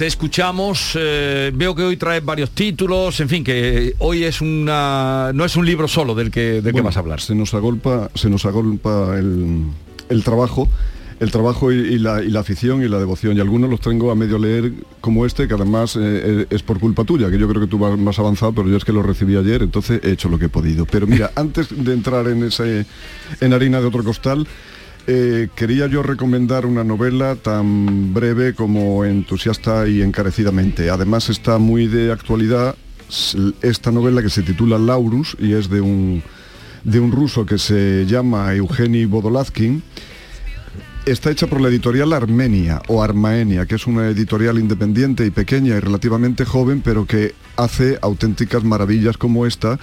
te escuchamos. eh, veo que hoy traes varios títulos, en fin, que hoy es una no es un libro solo del que del que Bueno, vas a hablar. Se nos agolpa, se nos agolpa el, el trabajo, el trabajo y, y la, y la afición y la devoción. Y algunos los tengo a medio leer como este, que además eh, es por culpa tuya, que yo creo que tú vas más avanzado, pero yo es que lo recibí ayer, entonces he hecho lo que he podido. Pero mira, <laughs> antes de entrar en ese en harina de otro costal, eh, quería yo recomendar una novela tan breve como entusiasta y encarecidamente. Además está muy de actualidad esta novela que se titula Laurus y es de un, de un ruso que se llama Eugeni Vodolazkin. Está hecha por la editorial Armenia o Armaenia, que es una editorial independiente y pequeña y relativamente joven, pero que hace auténticas maravillas como esta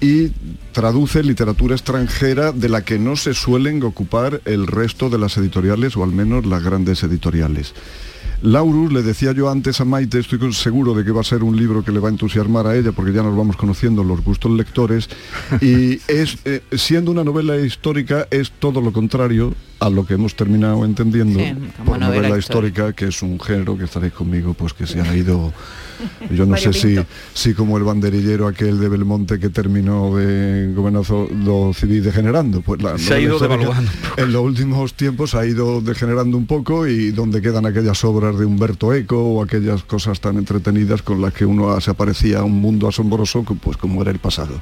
y traduce literatura extranjera de la que no se suelen ocupar el resto de las editoriales, o al menos las grandes editoriales. Laurus, le decía yo antes a Maite, estoy seguro de que va a ser un libro que le va a entusiasmar a ella, porque ya nos vamos conociendo los gustos lectores, y <laughs> es, eh, siendo una novela histórica, es todo lo contrario, a lo que hemos terminado entendiendo Sí, por novela novela, histórica. histórica, que es un género que estaréis conmigo, pues que se ha ido, <laughs> yo no sé si, si como el banderillero aquel de Belmonte que terminó de gobernador civil degenerando, pues la Se ha ido devaluando. En los últimos tiempos ha ido degenerando un poco y donde quedan aquellas obras de Humberto Eco o aquellas cosas tan entretenidas con las que uno se aparecía a un mundo asombroso, pues como era el pasado.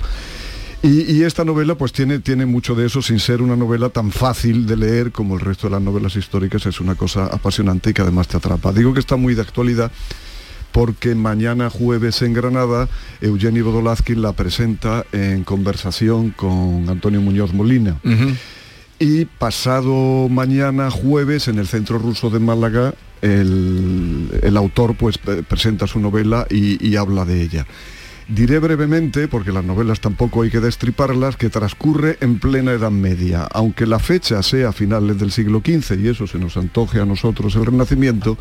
Y, y esta novela pues tiene, tiene mucho de eso sin ser una novela tan fácil de leer como el resto de las novelas históricas, es una cosa apasionante y que además te atrapa. Digo que está muy de actualidad porque mañana jueves en Granada Eugenio Bodolazkin la presenta en conversación con Antonio Muñoz Molina. Y pasado mañana jueves en el Centro Ruso de Málaga el, el autor pues pre- presenta su novela y, y habla de ella. Diré brevemente, porque las novelas tampoco hay que destriparlas, que transcurre en plena Edad Media. Aunque la fecha sea finales del siglo XV y eso se nos antoje a nosotros el Renacimiento,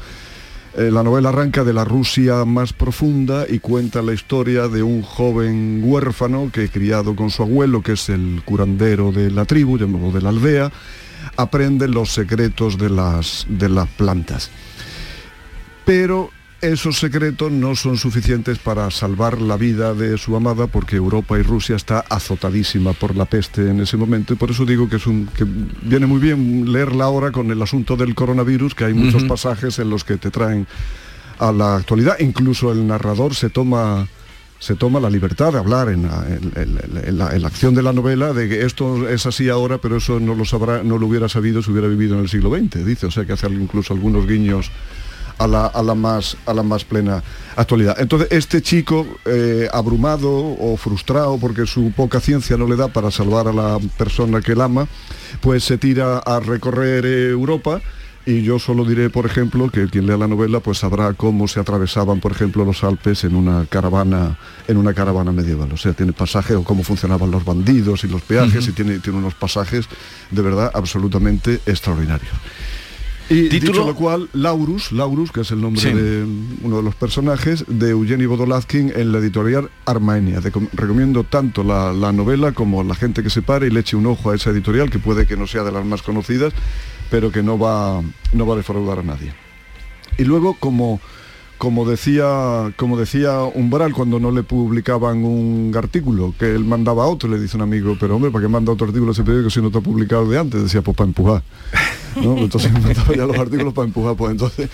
eh, la novela arranca de la Rusia más profunda y cuenta la historia de un joven huérfano que criado con su abuelo, que es el curandero de la tribu, llamado de la aldea, aprende los secretos de las, de las plantas. Pero esos secretos no son suficientes para salvar la vida de su amada porque Europa y Rusia está azotadísima por la peste en ese momento. Y por eso digo que es un que viene muy bien leerla ahora con el asunto del coronavirus que hay muchos pasajes en los que te traen a la actualidad. Incluso el narrador se toma se toma la libertad de hablar en la, en- en- en la- en la acción de la novela de que esto es así ahora, pero eso no lo sabrá, no lo hubiera sabido si hubiera vivido en el siglo XX, dice, o sea que hace incluso algunos guiños a la, a la más, a la más plena actualidad. Entonces, este chico, eh, abrumado o frustrado porque su poca ciencia no le da para salvar a la persona que él ama, pues se tira a recorrer eh, Europa. Y yo solo diré, por ejemplo, que quien lea la novela pues sabrá cómo se atravesaban, por ejemplo, los Alpes en una caravana, en una caravana medieval. O sea, tiene pasajes o cómo funcionaban los bandidos y los peajes y tiene, tiene unos pasajes de verdad absolutamente extraordinarios. Y Título- dicho lo cual, Laurus, Laurus, que es el nombre Sí. de uno de los personajes, de Eugeni Bodolazkin en la editorial Armenia. Te com- recomiendo tanto la, la novela como la gente que se pare y le eche un ojo a esa editorial, que puede que no sea de las más conocidas, pero que no va, no va a defraudar a nadie. Y luego, como, como, decía, como decía Umbral cuando no le publicaban un artículo, que él mandaba a otro, le dice un amigo, pero hombre, ¿para qué manda otro artículo a ese periódico si no está publicado de antes? Decía, pues para empujar. ¿No? Entonces <laughs> mandaba ya los artículos para empujar. Pues entonces,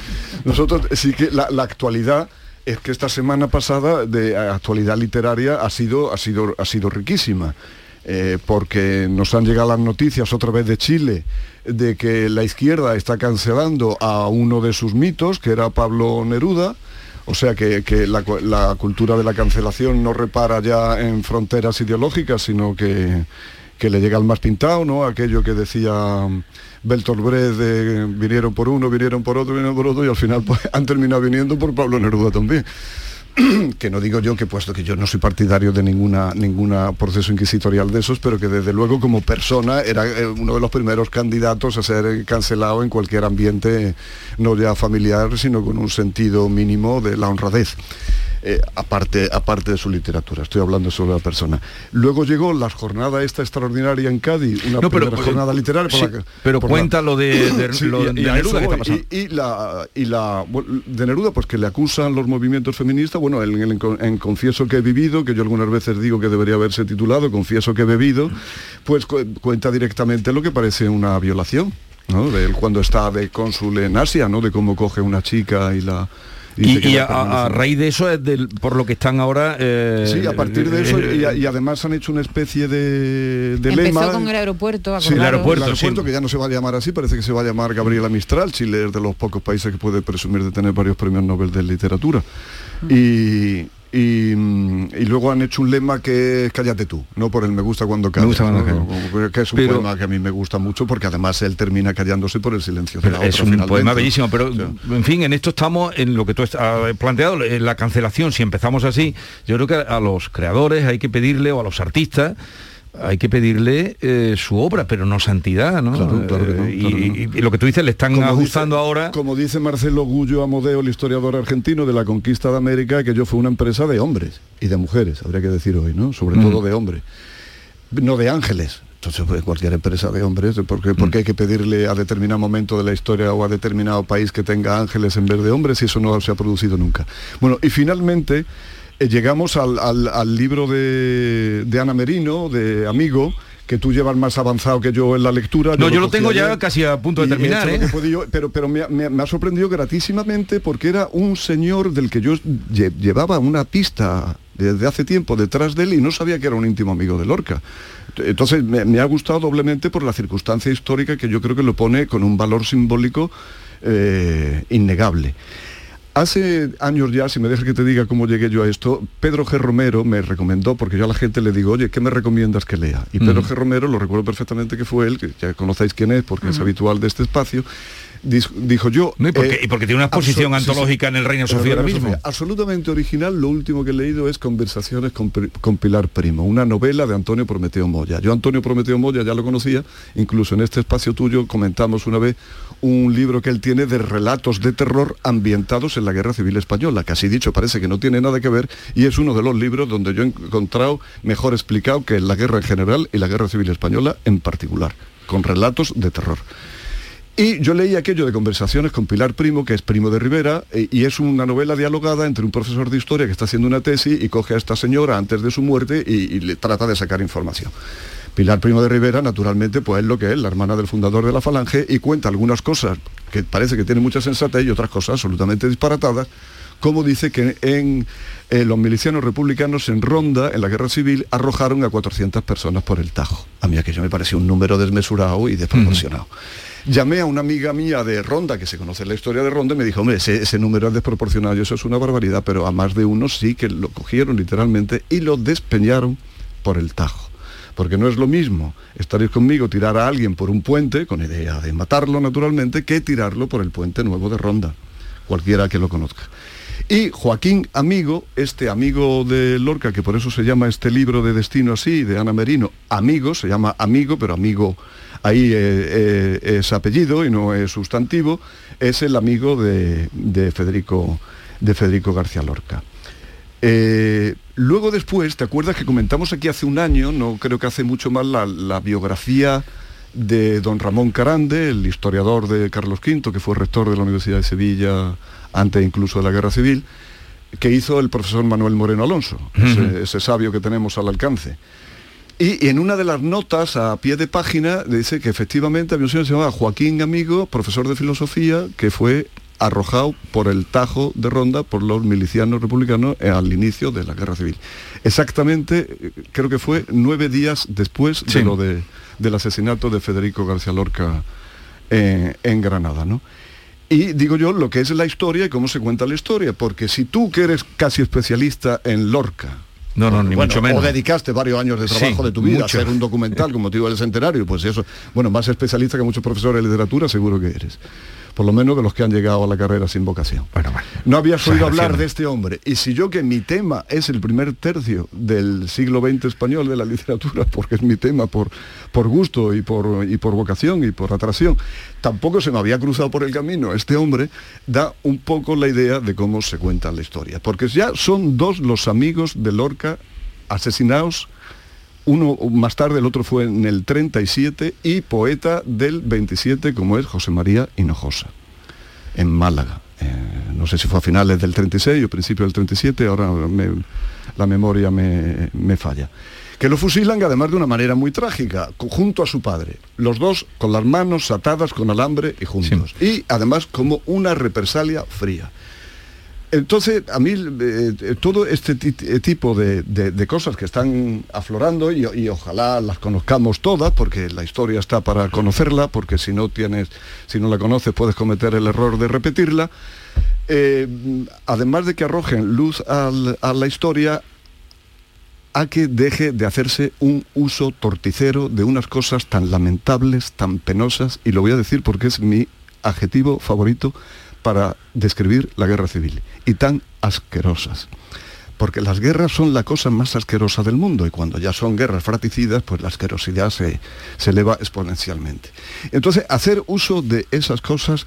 nosotros sí que la, actualidad es que esta semana pasada de actualidad literaria ha sido, ha sido, ha sido riquísima. eh, porque nos han llegado las noticias otra vez de Chile de que la izquierda está cancelando a uno de sus mitos, que era Pablo Neruda, o sea que, la, la cultura de la cancelación no repara ya en fronteras ideológicas, sino que, que le llega al más pintado, ¿no? Aquello que decía Bertolt Brecht de vinieron por uno, vinieron por otro, vinieron por otro, y al final pues, <laughs> han terminado viniendo por Pablo Neruda también. <clears throat> que no digo yo que puesto que yo no soy partidario de ninguna ninguna proceso inquisitorial de esos, pero que desde luego como persona era eh, uno de los primeros candidatos a ser eh, cancelado en cualquier ambiente, no ya familiar, sino con un sentido mínimo de la honradez. Eh, aparte, aparte de su literatura, estoy hablando solo de la persona. Luego llegó la jornada esta extraordinaria en Cádiz, una No, pero, eh, jornada literaria por sí, la que- pero por la- cuenta lo de, de- <coughs> Sí, lo y- de y a Neruda eso que está voy. pasando. Y, y la, y la bueno, de Neruda, pues que le acusan los movimientos feministas, bueno, en, en- en Confieso que he vivido, que yo algunas veces digo que debería haberse titulado Confieso que he bebido, pues cu- cuenta directamente lo que parece una violación, ¿no? De él cuando está de cónsul en Asia, ¿no? De cómo coge una chica y la... Y, a, raíz de eso es del- por lo que están ahora. eh, Sí, a partir de eso, eh, y, y además han hecho una especie de, de Empezó lema. con el aeropuerto, Sí, el aeropuerto, que ya no se va a llamar así, parece que se va a llamar Gabriela Mistral. Chile es de los pocos países que puede presumir de tener varios premios Nobel de literatura. Y, y, mm, y luego han hecho un lema que es cállate tú, no por el me gusta cuando callas, gusta cuando ¿no? callas. Como que es un Pero- poema que a mí me gusta mucho porque además él termina callándose por el silencio de la es otra, un finalmente. poema bellísimo, pero en fin, en esto estamos en lo que tú has planteado, en la cancelación, si empezamos así, yo creo que a los creadores hay que pedirle, o a los artistas, hay que pedirle eh, su obra, pero no santidad, ¿no? Claro, claro que no, Eh, y, claro que no. y- y lo que tú dices, le están Como ajustando dice- ahora... Como dice Marcelo Gullo Amodeo, el historiador argentino de la conquista de América, que yo fue una empresa de hombres y de mujeres, habría que decir hoy, ¿no? Sobre Mm. todo de hombres. No de ángeles, Entonces, pues, cualquier empresa de hombres, ¿por qué, por qué hay que pedirle a determinado momento de la historia o a determinado país que tenga ángeles en vez de hombres si eso no se ha producido nunca? Bueno, y finalmente llegamos al, al- al libro de, de Ana Merino, de Amigo, que tú llevas más avanzado que yo en la lectura. No, yo lo tengo ya casi a punto de he terminar, ¿eh? pero pero me, ha- me ha- me ha sorprendido gratísimamente porque era un señor del que yo lle- llevaba una pista desde hace tiempo detrás de él y no sabía que era un íntimo amigo de Lorca. Entonces me, me ha gustado doblemente por la circunstancia histórica que yo creo que lo pone con un valor simbólico eh, innegable. Hace años ya, si me dejas que te diga cómo llegué yo a esto, Pedro G. Romero me recomendó, porque yo a la gente le digo, oye, ¿qué me recomiendas que lea? Y Pedro Ujú. G. Romero, lo recuerdo perfectamente que fue él, que ya conocéis quién es, porque es habitual de este espacio, dijo yo... No, y porque- eh, y porque tiene una exposición absol- sí, sí. antológica en el Reino Sofía ahora mismo. Sofía. Absolutamente original, lo último que he leído es Conversaciones con, con Pilar Primo, una novela de Antonio Prometeo Moya. Yo Antonio Prometeo Moya ya lo conocía, incluso en este espacio tuyo comentamos una vez un libro que él tiene de relatos de terror ambientados en la Guerra Civil Española, que así dicho parece que no tiene nada que ver y es uno de los libros donde yo he encontrado mejor explicado que la guerra en general y la Guerra Civil Española en particular, con relatos de terror. Y yo leí aquello de conversaciones con Pilar Primo, que es primo de Rivera, eh, y es una novela dialogada entre un profesor de historia que está haciendo una tesis y coge a esta señora antes de su muerte y, y le trata de sacar información. Pilar Primo de Rivera, naturalmente, pues es lo que es, la hermana del fundador de la Falange, y cuenta algunas cosas que parece que tiene mucha sensatez y otras cosas absolutamente disparatadas, como dice que en eh, los milicianos republicanos en Ronda, en la guerra civil, arrojaron a 400 personas por el Tajo. A mí aquello me pareció un número desmesurado y desproporcionado. Llamé a una amiga mía de Ronda, que se conoce la historia de Ronda, y me dijo, hombre, ese, ese número es desproporcionado eso es una barbaridad, pero a más de uno sí que lo cogieron literalmente y lo despeñaron por el Tajo. Porque no es lo mismo, estaréis conmigo, tirar a alguien por un puente, con idea de matarlo naturalmente, que tirarlo por el puente nuevo de Ronda, cualquiera que lo conozca. Y Joaquín Amigo, este amigo de Lorca, que por eso se llama este libro de destino así, de Ana Merino, Amigo, se llama Amigo, pero Amigo ahí eh, eh, es apellido y no es sustantivo, es el amigo de, de Federico, de Federico García Lorca. Eh, luego después, ¿te acuerdas que comentamos aquí hace un año, no creo que hace mucho más, la, la biografía de don Ramón Carande, el historiador de Carlos V, que fue rector de la Universidad de Sevilla antes incluso de la Guerra Civil, que hizo el profesor Manuel Moreno Alonso, ese, ese sabio que tenemos al alcance. Y, y en una de las notas a pie de página dice que efectivamente había un señor que se llamaba Joaquín Amigo, profesor de filosofía, que fue arrojado por el Tajo de Ronda por los milicianos republicanos al inicio de la guerra civil. Exactamente, eh, creo que fue nueve días después Sí. de lo de- del asesinato de Federico García Lorca eh, en Granada, ¿no? Y digo yo lo que es la historia y cómo se cuenta la historia, porque si tú que eres casi especialista en Lorca, No, no, ni bueno, mucho menos. O dedicaste varios años de Sí, trabajo de tu vida mucho. a hacer un documental con motivo del centenario, pues eso, bueno, más especialista que muchos profesores de literatura, seguro que eres. Por lo menos de los que han llegado a la carrera sin vocación. No habías oído hablar de este hombre. Y si yo que mi tema es el primer tercio del siglo XX español de la literatura, porque es mi tema por, por gusto y por, y por vocación y por atracción, tampoco se me había cruzado por el camino. Este hombre da un poco la idea de cómo se cuenta la historia. Porque ya son dos los amigos de Lorca asesinados uno más tarde, el otro fue en el 37 y poeta del 27 como es José María Hinojosa, en Málaga. Eh, no sé si fue a finales del 36 o principio del 37, ahora me- la memoria me, me falla. Que lo fusilan además de una manera muy trágica, junto a su padre. Los dos con las manos atadas con alambre y juntos. Y además como una represalia fría. Entonces, a mí eh, eh, todo este eh, tipo de, cosas que están aflorando y, ojalá las conozcamos todas, porque la historia está para conocerla, porque si no tienes, si no la conoces puedes cometer el error de repetirla. además de que arrojen luz a la historia, a que deje de hacerse un uso torticero de unas cosas tan lamentables, tan penosas, y lo voy a decir porque es mi adjetivo favorito para describir la guerra civil, y tan asquerosas. Porque las guerras son la cosa más asquerosa del mundo y cuando ya son guerras fratricidas, pues la asquerosidad se, se eleva exponencialmente. Entonces, hacer uso de esas cosas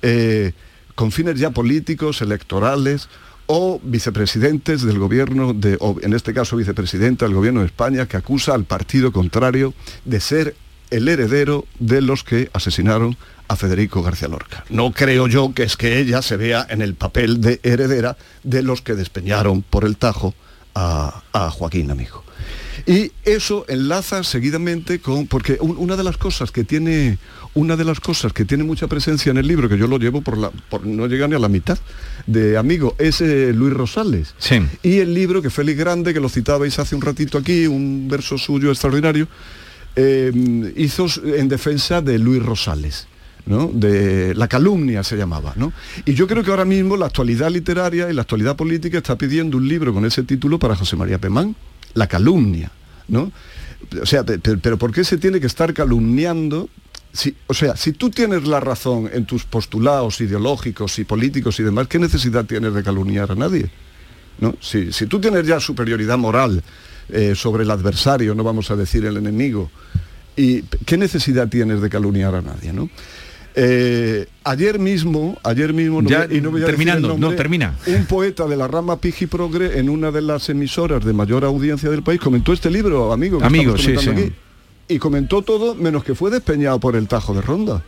eh, con fines ya políticos, electorales o vicepresidentes del gobierno, de, o en este caso vicepresidenta del gobierno de España, que acusa al partido contrario de ser el heredero de los que asesinaron a Federico García Lorca. No creo yo que es que ella se vea en el papel de heredera de los que despeñaron por el Tajo a, a Joaquín Amigo. Y eso enlaza seguidamente con, porque un- una de las cosas que tiene, una de las cosas que tiene mucha presencia en el libro, que yo lo llevo por la, por no llegar ni a la mitad de amigo, es eh, Luis Rosales. Y el libro que Félix Grande, que lo citabais hace un ratito aquí, un verso suyo extraordinario, eh, hizo en defensa de Luis Rosales. ¿no? de la calumnia se llamaba ¿no? y yo creo que ahora mismo la actualidad literaria y la actualidad política está pidiendo un libro con ese título para José María Pemán la calumnia ¿no? o sea pe- pe- pero ¿por qué se tiene que estar calumniando o sea, si tú tienes la razón en tus postulados ideológicos y políticos y demás, ¿qué necesidad tienes de calumniar a nadie? ¿no? Si tú tienes ya superioridad moral eh, sobre el adversario, no vamos a decir el enemigo, ¿y qué necesidad tienes de calumniar a nadie? ¿no? Eh, ayer mismo, ayer mismo, no Ya, voy- y no voy a decir terminando, nombre, no, termina. un poeta de la rama Pigi Progre en una de las emisoras de mayor audiencia del país comentó este libro, amigo, que Amigo, estamos sí, sí. aquí, y comentó todo menos que fue despeñado por el Tajo de Ronda.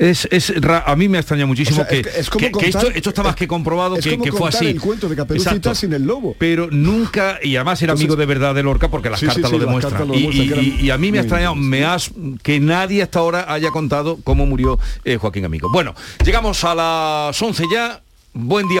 Es, es a mí me extraña muchísimo O sea, que, es que- es como que- que contar- esto, esto está más que comprobado es que, como que fue así. el cuento de Caperucita Exacto. sin el lobo. Pero nunca, y además era Entonces- amigo de verdad de Lorca porque las Sí, cartas sí, lo demuestran. cartas lo Y- a mí me ha extrañado me has, que nadie hasta ahora haya contado cómo murió eh, Joaquín Amigo. Bueno, llegamos a las 11 ya. Buen día.